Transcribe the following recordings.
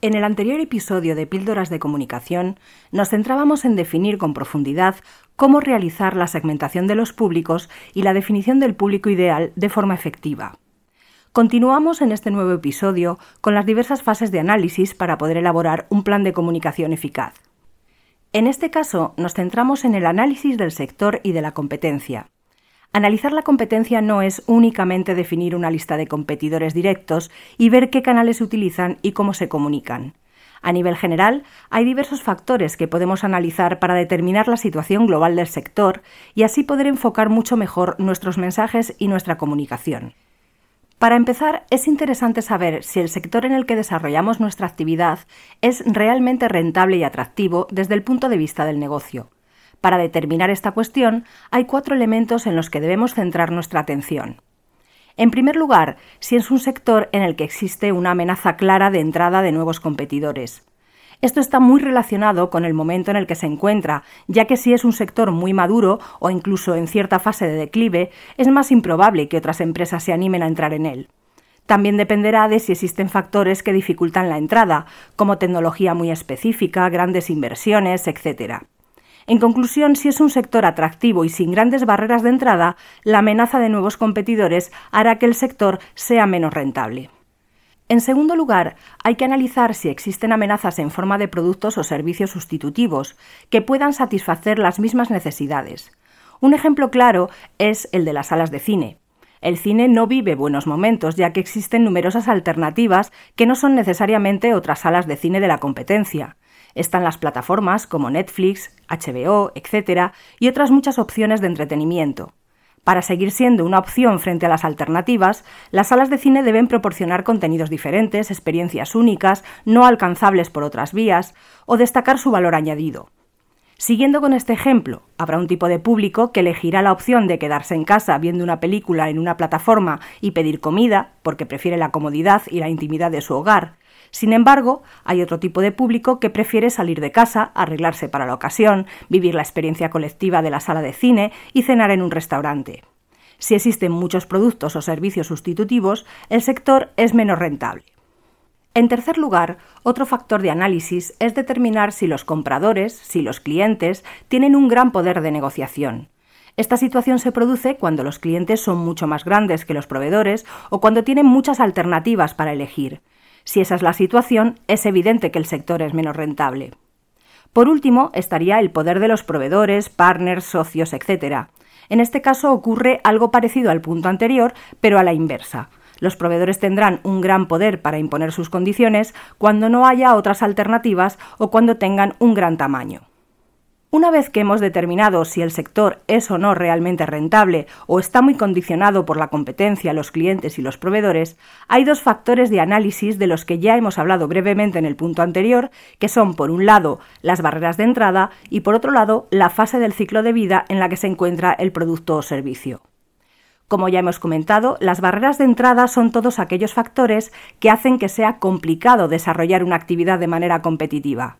En el anterior episodio de Píldoras de Comunicación nos centrábamos en definir con profundidad cómo realizar la segmentación de los públicos y la definición del público ideal de forma efectiva. Continuamos en este nuevo episodio con las diversas fases de análisis para poder elaborar un plan de comunicación eficaz. En este caso nos centramos en el análisis del sector y de la competencia. Analizar la competencia no es únicamente definir una lista de competidores directos y ver qué canales utilizan y cómo se comunican. A nivel general, hay diversos factores que podemos analizar para determinar la situación global del sector y así poder enfocar mucho mejor nuestros mensajes y nuestra comunicación. Para empezar, es interesante saber si el sector en el que desarrollamos nuestra actividad es realmente rentable y atractivo desde el punto de vista del negocio. Para determinar esta cuestión, hay cuatro elementos en los que debemos centrar nuestra atención. En primer lugar, si es un sector en el que existe una amenaza clara de entrada de nuevos competidores. Esto está muy relacionado con el momento en el que se encuentra, ya que si es un sector muy maduro o incluso en cierta fase de declive, es más improbable que otras empresas se animen a entrar en él. También dependerá de si existen factores que dificultan la entrada, como tecnología muy específica, grandes inversiones, etc. En conclusión, si es un sector atractivo y sin grandes barreras de entrada, la amenaza de nuevos competidores hará que el sector sea menos rentable. En segundo lugar, hay que analizar si existen amenazas en forma de productos o servicios sustitutivos que puedan satisfacer las mismas necesidades. Un ejemplo claro es el de las salas de cine. El cine no vive buenos momentos, ya que existen numerosas alternativas que no son necesariamente otras salas de cine de la competencia. Están las plataformas como Netflix, HBO, etc. y otras muchas opciones de entretenimiento. Para seguir siendo una opción frente a las alternativas, las salas de cine deben proporcionar contenidos diferentes, experiencias únicas, no alcanzables por otras vías, o destacar su valor añadido. Siguiendo con este ejemplo, habrá un tipo de público que elegirá la opción de quedarse en casa viendo una película en una plataforma y pedir comida, porque prefiere la comodidad y la intimidad de su hogar, sin embargo, hay otro tipo de público que prefiere salir de casa, arreglarse para la ocasión, vivir la experiencia colectiva de la sala de cine y cenar en un restaurante. Si existen muchos productos o servicios sustitutivos, el sector es menos rentable. En tercer lugar, otro factor de análisis es determinar si los compradores, si los clientes, tienen un gran poder de negociación. Esta situación se produce cuando los clientes son mucho más grandes que los proveedores o cuando tienen muchas alternativas para elegir. Si esa es la situación, es evidente que el sector es menos rentable. Por último, estaría el poder de los proveedores, partners, socios, etc. En este caso ocurre algo parecido al punto anterior, pero a la inversa. Los proveedores tendrán un gran poder para imponer sus condiciones cuando no haya otras alternativas o cuando tengan un gran tamaño. Una vez que hemos determinado si el sector es o no realmente rentable o está muy condicionado por la competencia, los clientes y los proveedores, hay dos factores de análisis de los que ya hemos hablado brevemente en el punto anterior, que son, por un lado, las barreras de entrada y, por otro lado, la fase del ciclo de vida en la que se encuentra el producto o servicio. Como ya hemos comentado, las barreras de entrada son todos aquellos factores que hacen que sea complicado desarrollar una actividad de manera competitiva.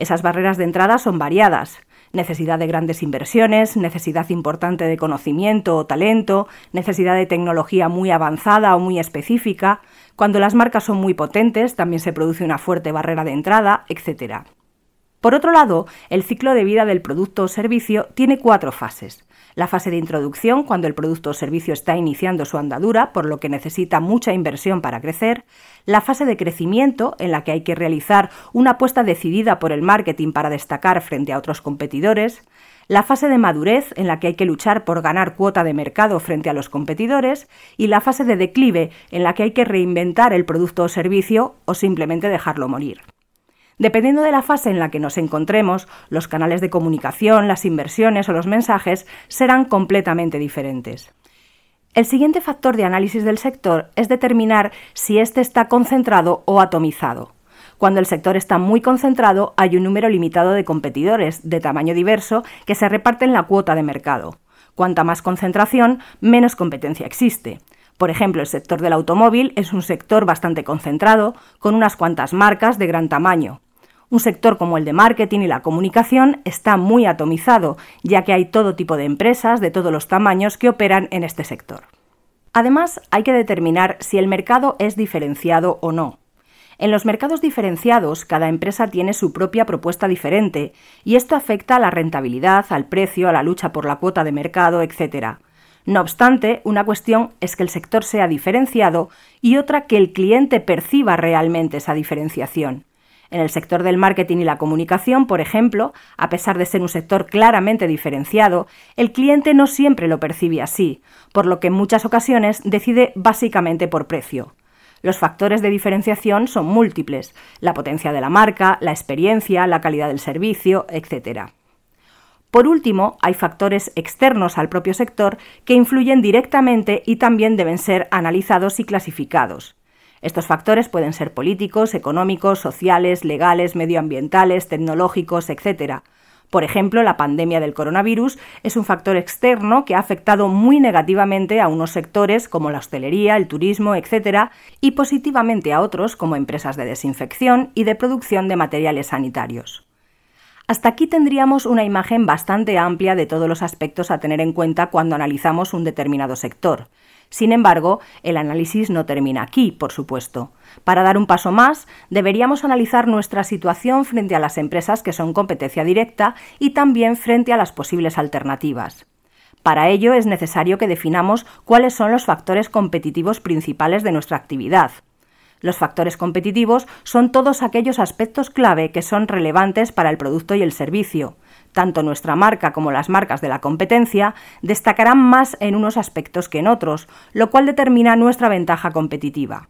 Esas barreras de entrada son variadas. Necesidad de grandes inversiones, necesidad importante de conocimiento o talento, necesidad de tecnología muy avanzada o muy específica. Cuando las marcas son muy potentes, también se produce una fuerte barrera de entrada, etc. Por otro lado, el ciclo de vida del producto o servicio tiene cuatro fases la fase de introducción, cuando el producto o servicio está iniciando su andadura, por lo que necesita mucha inversión para crecer, la fase de crecimiento, en la que hay que realizar una apuesta decidida por el marketing para destacar frente a otros competidores, la fase de madurez, en la que hay que luchar por ganar cuota de mercado frente a los competidores, y la fase de declive, en la que hay que reinventar el producto o servicio o simplemente dejarlo morir. Dependiendo de la fase en la que nos encontremos, los canales de comunicación, las inversiones o los mensajes serán completamente diferentes. El siguiente factor de análisis del sector es determinar si éste está concentrado o atomizado. Cuando el sector está muy concentrado, hay un número limitado de competidores de tamaño diverso que se reparten la cuota de mercado. Cuanta más concentración, menos competencia existe. Por ejemplo, el sector del automóvil es un sector bastante concentrado, con unas cuantas marcas de gran tamaño. Un sector como el de marketing y la comunicación está muy atomizado, ya que hay todo tipo de empresas de todos los tamaños que operan en este sector. Además, hay que determinar si el mercado es diferenciado o no. En los mercados diferenciados, cada empresa tiene su propia propuesta diferente, y esto afecta a la rentabilidad, al precio, a la lucha por la cuota de mercado, etc. No obstante, una cuestión es que el sector sea diferenciado y otra que el cliente perciba realmente esa diferenciación. En el sector del marketing y la comunicación, por ejemplo, a pesar de ser un sector claramente diferenciado, el cliente no siempre lo percibe así, por lo que en muchas ocasiones decide básicamente por precio. Los factores de diferenciación son múltiples, la potencia de la marca, la experiencia, la calidad del servicio, etc. Por último, hay factores externos al propio sector que influyen directamente y también deben ser analizados y clasificados. Estos factores pueden ser políticos, económicos, sociales, legales, medioambientales, tecnológicos, etc. Por ejemplo, la pandemia del coronavirus es un factor externo que ha afectado muy negativamente a unos sectores como la hostelería, el turismo, etc., y positivamente a otros como empresas de desinfección y de producción de materiales sanitarios. Hasta aquí tendríamos una imagen bastante amplia de todos los aspectos a tener en cuenta cuando analizamos un determinado sector. Sin embargo, el análisis no termina aquí, por supuesto. Para dar un paso más, deberíamos analizar nuestra situación frente a las empresas que son competencia directa y también frente a las posibles alternativas. Para ello es necesario que definamos cuáles son los factores competitivos principales de nuestra actividad. Los factores competitivos son todos aquellos aspectos clave que son relevantes para el producto y el servicio, tanto nuestra marca como las marcas de la competencia destacarán más en unos aspectos que en otros, lo cual determina nuestra ventaja competitiva.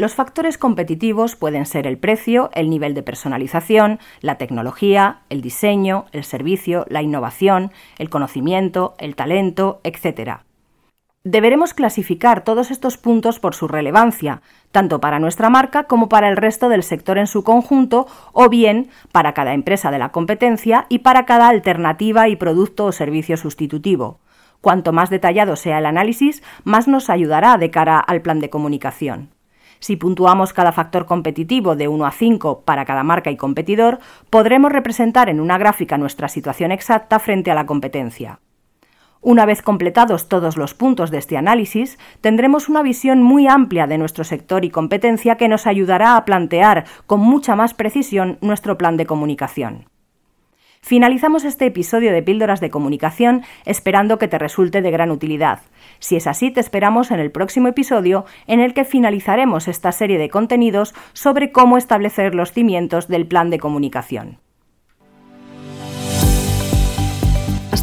Los factores competitivos pueden ser el precio, el nivel de personalización, la tecnología, el diseño, el servicio, la innovación, el conocimiento, el talento, etc. Deberemos clasificar todos estos puntos por su relevancia, tanto para nuestra marca como para el resto del sector en su conjunto, o bien para cada empresa de la competencia y para cada alternativa y producto o servicio sustitutivo. Cuanto más detallado sea el análisis, más nos ayudará de cara al plan de comunicación. Si puntuamos cada factor competitivo de 1 a 5 para cada marca y competidor, podremos representar en una gráfica nuestra situación exacta frente a la competencia. Una vez completados todos los puntos de este análisis, tendremos una visión muy amplia de nuestro sector y competencia que nos ayudará a plantear con mucha más precisión nuestro plan de comunicación. Finalizamos este episodio de Píldoras de Comunicación esperando que te resulte de gran utilidad. Si es así, te esperamos en el próximo episodio en el que finalizaremos esta serie de contenidos sobre cómo establecer los cimientos del plan de comunicación.